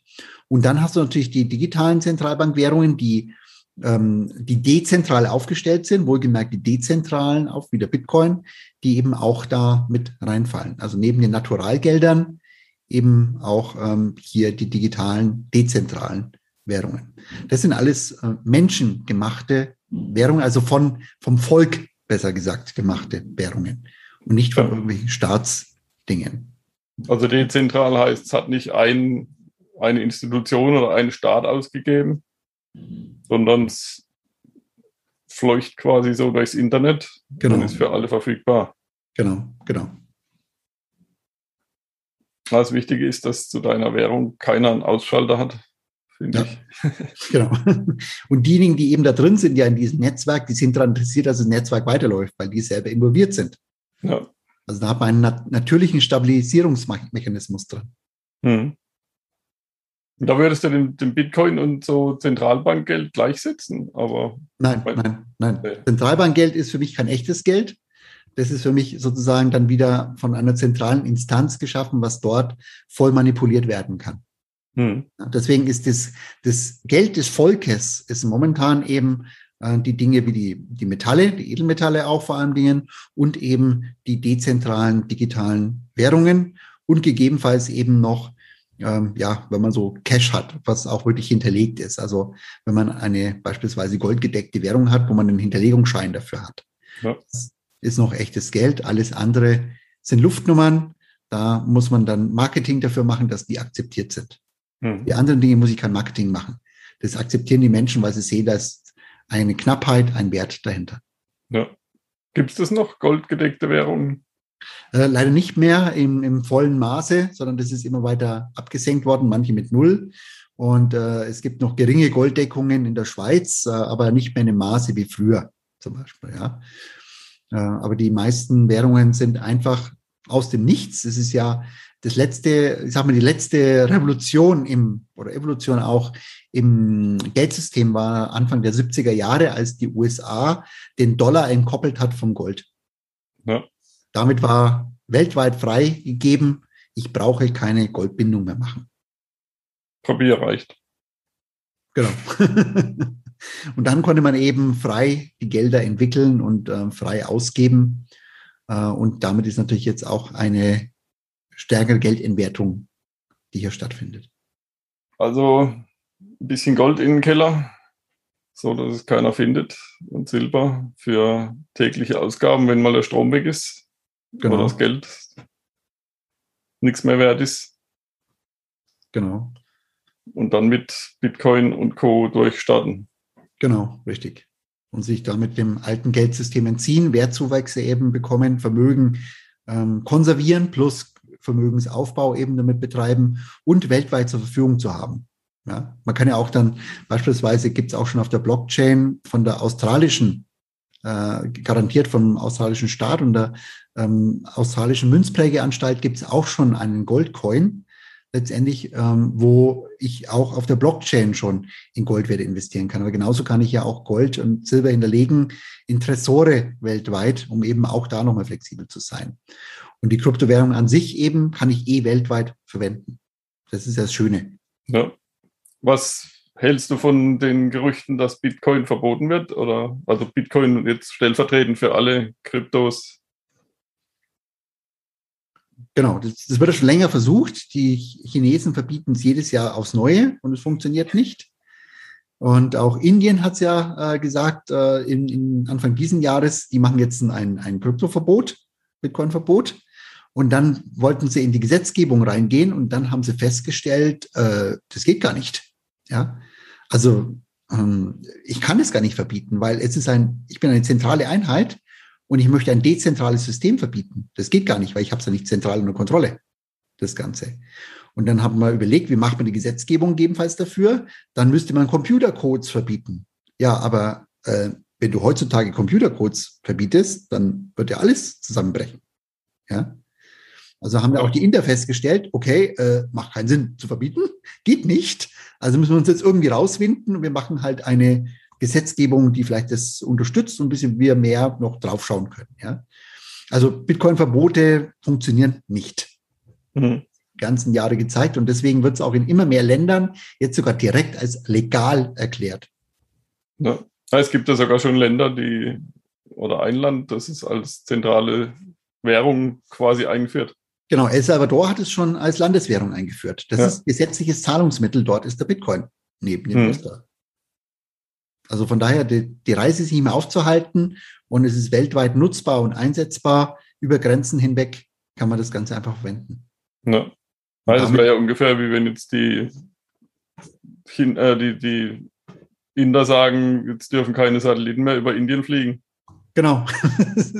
Speaker 2: Und dann hast du natürlich die digitalen Zentralbankwährungen, die, ähm, die dezentral aufgestellt sind, wohlgemerkt die dezentralen, auch wie der Bitcoin, die eben auch da mit reinfallen. Also neben den Naturalgeldern eben auch ähm, hier die digitalen, dezentralen Währungen. Das sind alles äh, menschengemachte Währungen, also von, vom Volk besser gesagt gemachte Währungen und nicht von irgendwelchen Staatsdingen.
Speaker 1: Also dezentral heißt, es hat nicht ein, eine Institution oder einen Staat ausgegeben, sondern es fleucht quasi so durchs Internet genau. und ist für alle verfügbar.
Speaker 2: Genau, genau.
Speaker 1: Was wichtig ist, dass zu deiner Währung keiner einen Ausschalter hat, finde ja.
Speaker 2: ich. genau. Und diejenigen, die eben da drin sind, ja in diesem Netzwerk, die sind daran interessiert, dass das Netzwerk weiterläuft, weil die selber involviert sind. Ja. Also da hat man einen nat natürlichen Stabilisierungsmechanismus drin. Hm.
Speaker 1: Da würdest du den, den, Bitcoin und so Zentralbankgeld gleichsetzen, aber.
Speaker 2: Nein, nein, nein. Nee. Zentralbankgeld ist für mich kein echtes Geld. Das ist für mich sozusagen dann wieder von einer zentralen Instanz geschaffen, was dort voll manipuliert werden kann. Hm. Deswegen ist das, das Geld des Volkes ist momentan eben äh, die Dinge wie die, die Metalle, die Edelmetalle auch vor allen Dingen und eben die dezentralen digitalen Währungen und gegebenenfalls eben noch, ähm, ja, wenn man so Cash hat, was auch wirklich hinterlegt ist. Also wenn man eine beispielsweise goldgedeckte Währung hat, wo man einen Hinterlegungsschein dafür hat. Ja. Das ist noch echtes Geld. Alles andere sind Luftnummern. Da muss man dann Marketing dafür machen, dass die akzeptiert sind. Hm. Die anderen Dinge muss ich kein Marketing machen. Das akzeptieren die Menschen, weil sie sehen, dass eine Knappheit, ein Wert dahinter.
Speaker 1: Ja. Gibt es das noch, goldgedeckte Währungen?
Speaker 2: Äh, leider nicht mehr im, im vollen Maße, sondern das ist immer weiter abgesenkt worden, manche mit null. Und äh, es gibt noch geringe Golddeckungen in der Schweiz, äh, aber nicht mehr in dem Maße wie früher zum Beispiel. Ja. Äh, aber die meisten Währungen sind einfach aus dem Nichts. Es ist ja das letzte, ich sag mal, die letzte Revolution im, oder Evolution auch im Geldsystem war Anfang der 70er Jahre, als die USA den Dollar entkoppelt hat vom Gold. Ja. Damit war weltweit freigegeben, ich brauche keine Goldbindung mehr machen.
Speaker 1: Papier reicht.
Speaker 2: Genau. und dann konnte man eben frei die Gelder entwickeln und äh, frei ausgeben. Äh, und damit ist natürlich jetzt auch eine stärkere Geldentwertung, die hier stattfindet.
Speaker 1: Also ein bisschen Gold in den Keller, so dass es keiner findet und Silber für tägliche Ausgaben, wenn mal der Strom weg ist genau. oder das Geld nichts mehr wert ist.
Speaker 2: Genau.
Speaker 1: Und dann mit Bitcoin und Co. durchstarten.
Speaker 2: Genau, richtig. Und sich damit dem alten Geldsystem entziehen, Wertzuwächse eben bekommen, Vermögen ähm, konservieren plus Vermögensaufbau eben damit betreiben und weltweit zur Verfügung zu haben. Ja, man kann ja auch dann beispielsweise gibt es auch schon auf der Blockchain von der australischen, äh, garantiert vom australischen Staat und der ähm, australischen Münzprägeanstalt gibt es auch schon einen Goldcoin, letztendlich, ähm, wo ich auch auf der Blockchain schon in Goldwerte investieren kann. Aber genauso kann ich ja auch Gold und Silber hinterlegen in Tresore weltweit, um eben auch da nochmal flexibel zu sein. Und die Kryptowährung an sich eben kann ich eh weltweit verwenden. Das ist das Schöne.
Speaker 1: Ja. Was hältst du von den Gerüchten, dass Bitcoin verboten wird? Oder also Bitcoin jetzt stellvertretend für alle Kryptos
Speaker 2: Genau, das, das wird schon länger versucht. Die Chinesen verbieten es jedes Jahr aufs Neue und es funktioniert nicht. Und auch Indien hat es ja äh, gesagt, äh, in, in Anfang diesen Jahres, die machen jetzt ein, ein Kryptoverbot, Bitcoin-Verbot. Und dann wollten sie in die Gesetzgebung reingehen und dann haben sie festgestellt, äh, das geht gar nicht. Ja, also ähm, ich kann es gar nicht verbieten, weil es ist ein, ich bin eine zentrale Einheit und ich möchte ein dezentrales System verbieten. Das geht gar nicht, weil ich habe es ja nicht zentral unter Kontrolle, das Ganze. Und dann haben wir überlegt, wie macht man die Gesetzgebung gegebenenfalls dafür? Dann müsste man Computercodes verbieten. Ja, aber äh, wenn du heutzutage Computercodes verbietest, dann wird ja alles zusammenbrechen. Ja. Also haben wir auch die Inder festgestellt, okay, äh, macht keinen Sinn zu verbieten, geht nicht. Also müssen wir uns jetzt irgendwie rauswinden und wir machen halt eine Gesetzgebung, die vielleicht das unterstützt und ein bisschen wir mehr noch draufschauen können. Ja? Also Bitcoin-Verbote funktionieren nicht. Mhm. Ganzen Jahre gezeigt und deswegen wird es auch in immer mehr Ländern jetzt sogar direkt als legal erklärt.
Speaker 1: Ja. Es gibt ja sogar schon Länder, die oder ein Land, das es als zentrale Währung quasi eingeführt.
Speaker 2: Genau, El Salvador hat es schon als Landeswährung eingeführt. Das ja. ist gesetzliches Zahlungsmittel. Dort ist der Bitcoin neben dem hm. Also von daher, die, die Reise ist nicht mehr aufzuhalten und es ist weltweit nutzbar und einsetzbar. Über Grenzen hinweg kann man das Ganze einfach verwenden.
Speaker 1: Ja. Weil das wäre ja ungefähr wie wenn jetzt die, äh, die, die Inder sagen, jetzt dürfen keine Satelliten mehr über Indien fliegen.
Speaker 2: Genau.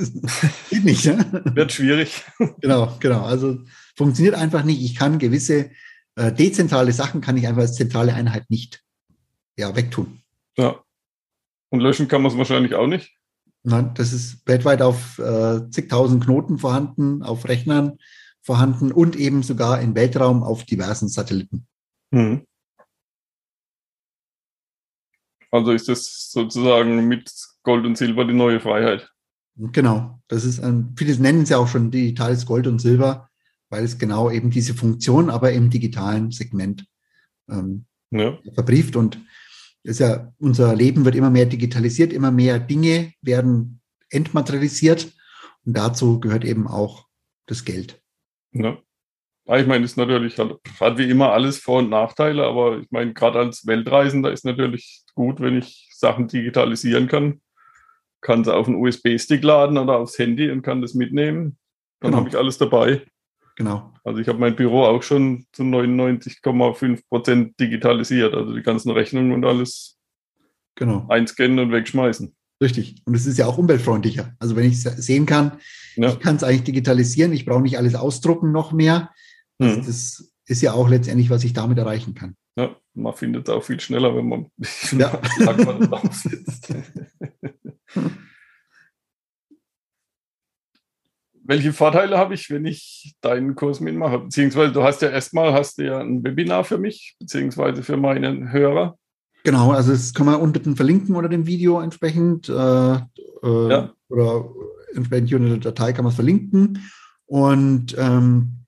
Speaker 2: Geht nicht, ne?
Speaker 1: Wird schwierig.
Speaker 2: Genau, genau. Also funktioniert einfach nicht. Ich kann gewisse äh, dezentrale Sachen kann ich einfach als zentrale Einheit nicht ja, wegtun.
Speaker 1: Ja. Und löschen kann man es wahrscheinlich auch nicht.
Speaker 2: Nein, das ist weltweit auf äh, zigtausend Knoten vorhanden, auf Rechnern vorhanden und eben sogar im Weltraum auf diversen Satelliten. Mhm.
Speaker 1: Also ist das sozusagen mit Gold und Silber die neue Freiheit.
Speaker 2: Genau, das ist ein, viele nennen es ja auch schon digitales Gold und Silber, weil es genau eben diese Funktion, aber im digitalen Segment ähm, ja. verbrieft. Und ja, unser Leben wird immer mehr digitalisiert, immer mehr Dinge werden entmaterialisiert und dazu gehört eben auch das Geld.
Speaker 1: Ja. Ich meine, ist natürlich halt, hat wie immer alles Vor- und Nachteile, aber ich meine, gerade als Weltreisender ist natürlich gut, wenn ich Sachen digitalisieren kann. Kann sie auf einen USB-Stick laden oder aufs Handy und kann das mitnehmen. Dann genau. habe ich alles dabei.
Speaker 2: Genau.
Speaker 1: Also ich habe mein Büro auch schon zu 99,5 Prozent digitalisiert. Also die ganzen Rechnungen und alles
Speaker 2: genau.
Speaker 1: einscannen und wegschmeißen.
Speaker 2: Richtig. Und es ist ja auch umweltfreundlicher. Also wenn ich es sehen kann, ja. ich kann es eigentlich digitalisieren, ich brauche nicht alles ausdrucken noch mehr. Also mhm. Das ist ja auch letztendlich, was ich damit erreichen kann.
Speaker 1: Ja, man findet es auch viel schneller, wenn man
Speaker 2: ja.
Speaker 1: drauf sitzt. welche Vorteile habe ich, wenn ich deinen Kurs mitmache? Beziehungsweise du hast ja erstmal hast du ja ein Webinar für mich, beziehungsweise für meinen Hörer.
Speaker 2: Genau, also das kann man unten verlinken unter dem Video entsprechend äh, äh, ja. oder entsprechend hier in der Datei kann man es verlinken. Und ähm,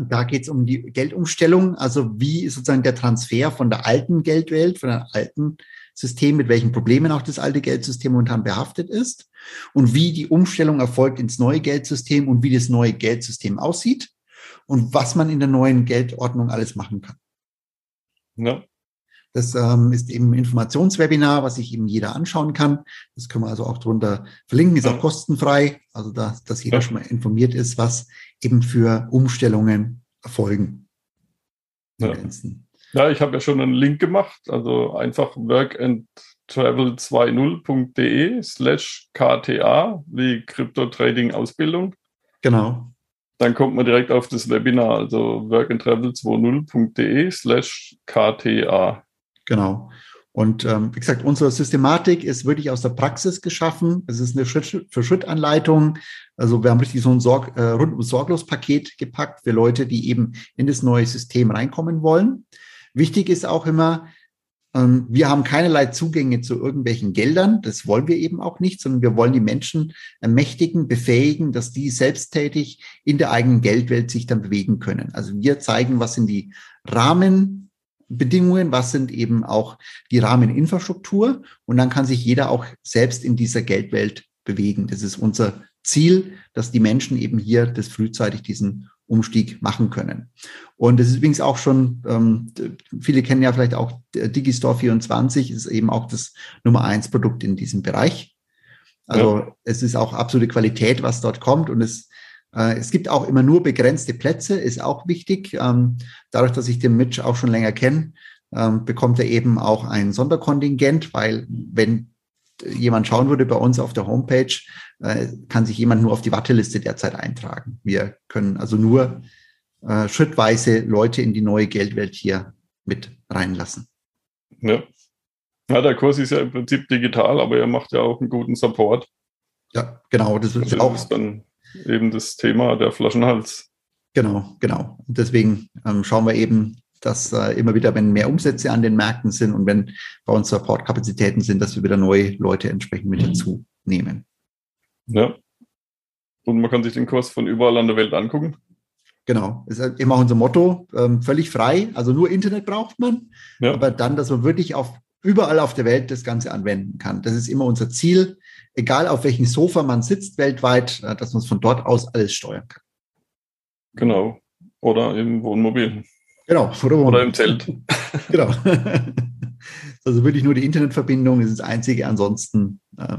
Speaker 2: da geht es um die Geldumstellung, also wie ist sozusagen der Transfer von der alten Geldwelt, von der alten System, mit welchen Problemen auch das alte Geldsystem momentan behaftet ist und wie die Umstellung erfolgt ins neue Geldsystem und wie das neue Geldsystem aussieht und was man in der neuen Geldordnung alles machen kann. Ja. Das ähm, ist eben ein Informationswebinar, was sich eben jeder anschauen kann. Das können wir also auch drunter verlinken, ist auch kostenfrei, also da, dass jeder ja. schon mal informiert ist, was eben für Umstellungen erfolgen.
Speaker 1: Ja. Ja, ich habe ja schon einen Link gemacht, also einfach workandtravel20.de slash KTA wie Crypto Trading Ausbildung.
Speaker 2: Genau.
Speaker 1: Dann kommt man direkt auf das Webinar, also workandtravel20.de slash KTA.
Speaker 2: Genau. Und ähm, wie gesagt, unsere Systematik ist wirklich aus der Praxis geschaffen. Es ist eine Schritt-für-Schritt-Anleitung. Also wir haben richtig so ein Sorg, äh, rund um Sorglos-Paket gepackt für Leute, die eben in das neue System reinkommen wollen. Wichtig ist auch immer, ähm, wir haben keinerlei Zugänge zu irgendwelchen Geldern. Das wollen wir eben auch nicht, sondern wir wollen die Menschen ermächtigen, befähigen, dass die selbsttätig in der eigenen Geldwelt sich dann bewegen können. Also wir zeigen, was sind die Rahmenbedingungen, was sind eben auch die Rahmeninfrastruktur und dann kann sich jeder auch selbst in dieser Geldwelt bewegen. Das ist unser Ziel, dass die Menschen eben hier das frühzeitig diesen Umstieg machen können. Und das ist übrigens auch schon, ähm, viele kennen ja vielleicht auch Digistore 24, ist eben auch das Nummer eins Produkt in diesem Bereich. Also ja. es ist auch absolute Qualität, was dort kommt und es äh, es gibt auch immer nur begrenzte Plätze, ist auch wichtig. Ähm, dadurch, dass ich den Mitch auch schon länger kenne, ähm, bekommt er eben auch ein Sonderkontingent, weil wenn jemand schauen würde bei uns auf der Homepage, äh, kann sich jemand nur auf die Warteliste derzeit eintragen. Wir können also nur äh, schrittweise Leute in die neue Geldwelt hier mit reinlassen.
Speaker 1: Ja. ja, der Kurs ist ja im Prinzip digital, aber er macht ja auch einen guten Support.
Speaker 2: Ja, genau. Das ist
Speaker 1: also
Speaker 2: auch
Speaker 1: ist dann eben das Thema der Flaschenhals.
Speaker 2: Genau, genau. Und deswegen ähm, schauen wir eben, dass äh, immer wieder, wenn mehr Umsätze an den Märkten sind und wenn bei uns Supportkapazitäten sind, dass wir wieder neue Leute entsprechend mit dazu nehmen.
Speaker 1: Ja. Und man kann sich den Kurs von überall an der Welt angucken.
Speaker 2: Genau, ist halt immer unser Motto, ähm, völlig frei. Also nur Internet braucht man, ja. aber dann, dass man wirklich auf überall auf der Welt das Ganze anwenden kann. Das ist immer unser Ziel, egal auf welchem Sofa man sitzt weltweit, äh, dass man es von dort aus alles steuern kann.
Speaker 1: Genau. Oder im Wohnmobil.
Speaker 2: Genau.
Speaker 1: Oder, oder im Zelt.
Speaker 2: genau. also wirklich nur die Internetverbindung ist das Einzige. Ansonsten äh,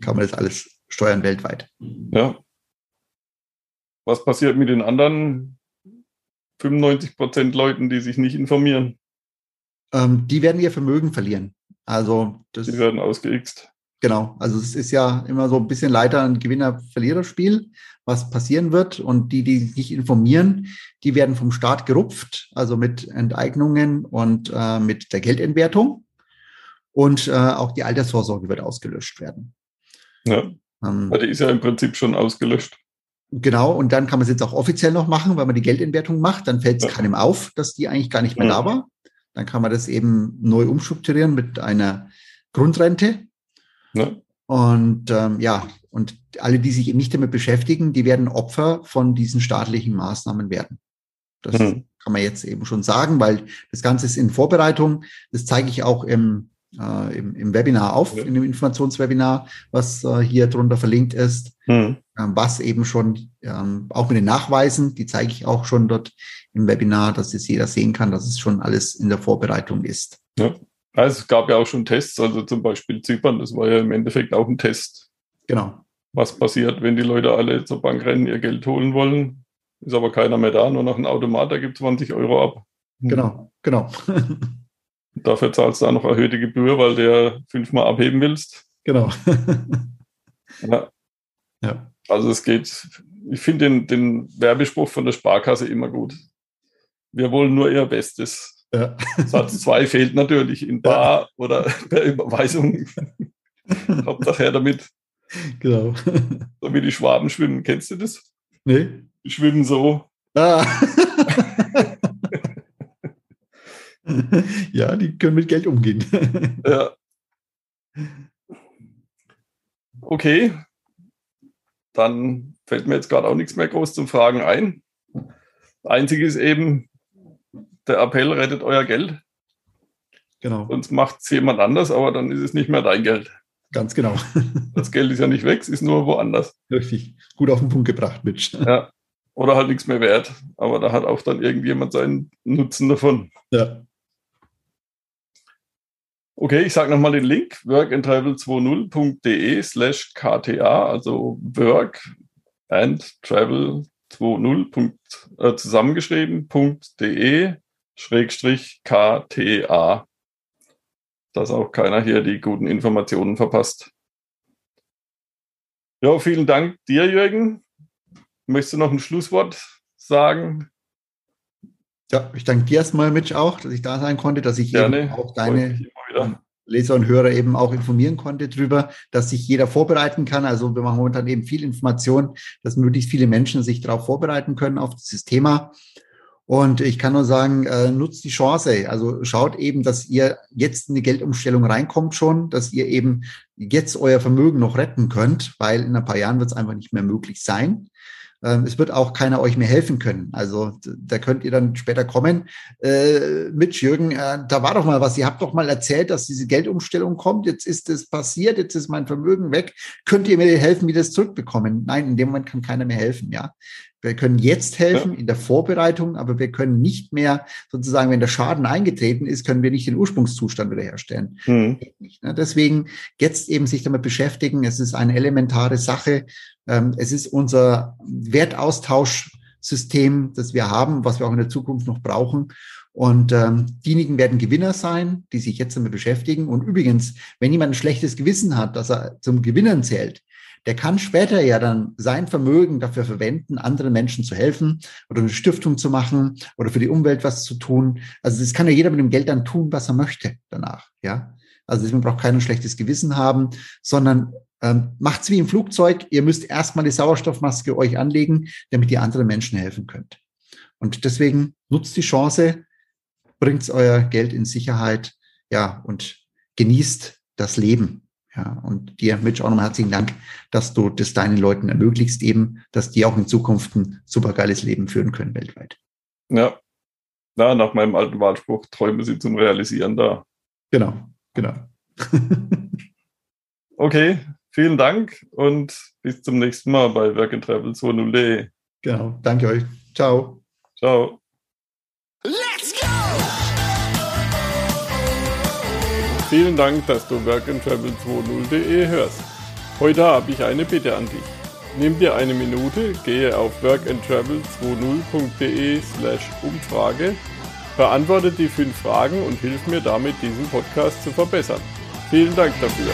Speaker 2: kann man das alles steuern weltweit.
Speaker 1: Ja. Was passiert mit den anderen 95 Prozent Leuten, die sich nicht informieren?
Speaker 2: Ähm, die werden ihr Vermögen verlieren. Also
Speaker 1: das, die werden ausgeixt.
Speaker 2: Genau, also es ist ja immer so ein bisschen leider ein Gewinner-Verlierer-Spiel, was passieren wird. Und die, die sich informieren, die werden vom Staat gerupft, also mit Enteignungen und äh, mit der Geldentwertung. Und äh, auch die Altersvorsorge wird ausgelöscht werden.
Speaker 1: Ja. Ähm, die ist ja im Prinzip schon ausgelöscht.
Speaker 2: Genau, und dann kann man es jetzt auch offiziell noch machen, weil man die Geldentwertung macht. Dann fällt es ja. keinem auf, dass die eigentlich gar nicht mehr ja. da war. Dann kann man das eben neu umstrukturieren mit einer Grundrente. Ja. Und ähm, ja, und alle, die sich eben nicht damit beschäftigen, die werden Opfer von diesen staatlichen Maßnahmen werden. Das mhm. kann man jetzt eben schon sagen, weil das Ganze ist in Vorbereitung. Das zeige ich auch im äh, im, im, Webinar auf, ja. in dem Informationswebinar, was äh, hier drunter verlinkt ist, mhm. ähm, was eben schon ähm, auch mit den Nachweisen, die zeige ich auch schon dort im Webinar, dass jetzt jeder sehen kann, dass es schon alles in der Vorbereitung ist.
Speaker 1: Ja. Also es gab ja auch schon Tests, also zum Beispiel Zypern, das war ja im Endeffekt auch ein Test.
Speaker 2: Genau.
Speaker 1: Was passiert, wenn die Leute alle zur Bank rennen, ihr Geld holen wollen, ist aber keiner mehr da, nur noch ein Automat, der gibt 20 Euro ab.
Speaker 2: Genau, genau.
Speaker 1: Dafür zahlst du auch noch erhöhte Gebühr, weil der fünfmal abheben willst.
Speaker 2: Genau.
Speaker 1: ja. ja. Also es geht, ich finde den, den Werbespruch von der Sparkasse immer gut. Wir wollen nur ihr Bestes. Ja. Satz 2 fehlt natürlich in Bar ja. oder per Überweisung. Hauptsache her damit.
Speaker 2: Genau.
Speaker 1: So wie die Schwaben schwimmen. Kennst du das?
Speaker 2: Nee.
Speaker 1: Die schwimmen so.
Speaker 2: Ah. ja, die können mit Geld umgehen.
Speaker 1: ja. Okay. Dann fällt mir jetzt gerade auch nichts mehr groß zum Fragen ein. Einzige ist eben, der Appell rettet euer Geld.
Speaker 2: Genau.
Speaker 1: Sonst macht es jemand anders, aber dann ist es nicht mehr dein Geld.
Speaker 2: Ganz genau.
Speaker 1: Das Geld ist ja nicht weg, es ist nur woanders.
Speaker 2: Richtig. Gut auf den Punkt gebracht, Mitch.
Speaker 1: Ja. Oder halt nichts mehr wert. Aber da hat auch dann irgendjemand seinen Nutzen davon.
Speaker 2: Ja.
Speaker 1: Okay, ich sage nochmal den Link, workandtravel20.de slash KTA, also work and travel 20 äh, zusammengeschrieben.de schrägstrich KTA. Dass auch keiner hier die guten Informationen verpasst. Ja, vielen Dank dir, Jürgen. Möchtest du noch ein Schlusswort sagen?
Speaker 2: Ja, ich danke dir erstmal, Mitch, auch, dass ich da sein konnte, dass ich
Speaker 1: Gerne.
Speaker 2: auch deine Leser und Hörer eben auch informieren konnte darüber, dass sich jeder vorbereiten kann. Also wir machen momentan eben viel Information, dass möglichst viele Menschen sich darauf vorbereiten können auf dieses Thema. Und ich kann nur sagen, äh, nutzt die Chance. Also schaut eben, dass ihr jetzt in die Geldumstellung reinkommt schon, dass ihr eben jetzt euer Vermögen noch retten könnt, weil in ein paar Jahren wird es einfach nicht mehr möglich sein. Ähm, es wird auch keiner euch mehr helfen können. Also da könnt ihr dann später kommen. Äh, mit Jürgen, äh, da war doch mal was. Ihr habt doch mal erzählt, dass diese Geldumstellung kommt. Jetzt ist es passiert, jetzt ist mein Vermögen weg. Könnt ihr mir helfen, wie das zurückbekommen? Nein, in dem Moment kann keiner mehr helfen, ja. Wir können jetzt helfen ja. in der Vorbereitung, aber wir können nicht mehr sozusagen, wenn der Schaden eingetreten ist, können wir nicht den Ursprungszustand wiederherstellen. Mhm. Deswegen jetzt eben sich damit beschäftigen. Es ist eine elementare Sache. Ähm, es ist unser Wertaustauschsystem, das wir haben, was wir auch in der Zukunft noch brauchen. Und ähm, diejenigen werden Gewinner sein, die sich jetzt damit beschäftigen. Und übrigens, wenn jemand ein schlechtes Gewissen hat, dass er zum Gewinnern zählt, der kann später ja dann sein Vermögen dafür verwenden, anderen Menschen zu helfen oder eine Stiftung zu machen oder für die Umwelt was zu tun. Also das kann ja jeder mit dem Geld dann tun, was er möchte danach. Ja, also deswegen braucht keiner ein schlechtes Gewissen haben, sondern ähm, macht's wie im Flugzeug. Ihr müsst erstmal die Sauerstoffmaske euch anlegen, damit ihr anderen Menschen helfen könnt. Und deswegen nutzt die Chance, bringt euer Geld in Sicherheit, ja, und genießt das Leben. Ja, und dir, Mitch, auch nochmal herzlichen Dank, dass du das deinen Leuten ermöglicht, eben, dass die auch in Zukunft ein supergeiles Leben führen können weltweit.
Speaker 1: Ja. Na, nach meinem alten Wahlspruch, Träume sind zum Realisieren da.
Speaker 2: Genau, genau.
Speaker 1: okay, vielen Dank und bis zum nächsten Mal bei Work and Travel 2.0.de.
Speaker 2: Genau, danke euch. Ciao.
Speaker 1: Ciao. Vielen Dank, dass du workandtravel20.de hörst. Heute habe ich eine Bitte an dich. Nimm dir eine Minute, gehe auf workandtravel20.de slash Umfrage, beantworte die fünf Fragen und hilf mir damit, diesen Podcast zu verbessern. Vielen Dank dafür.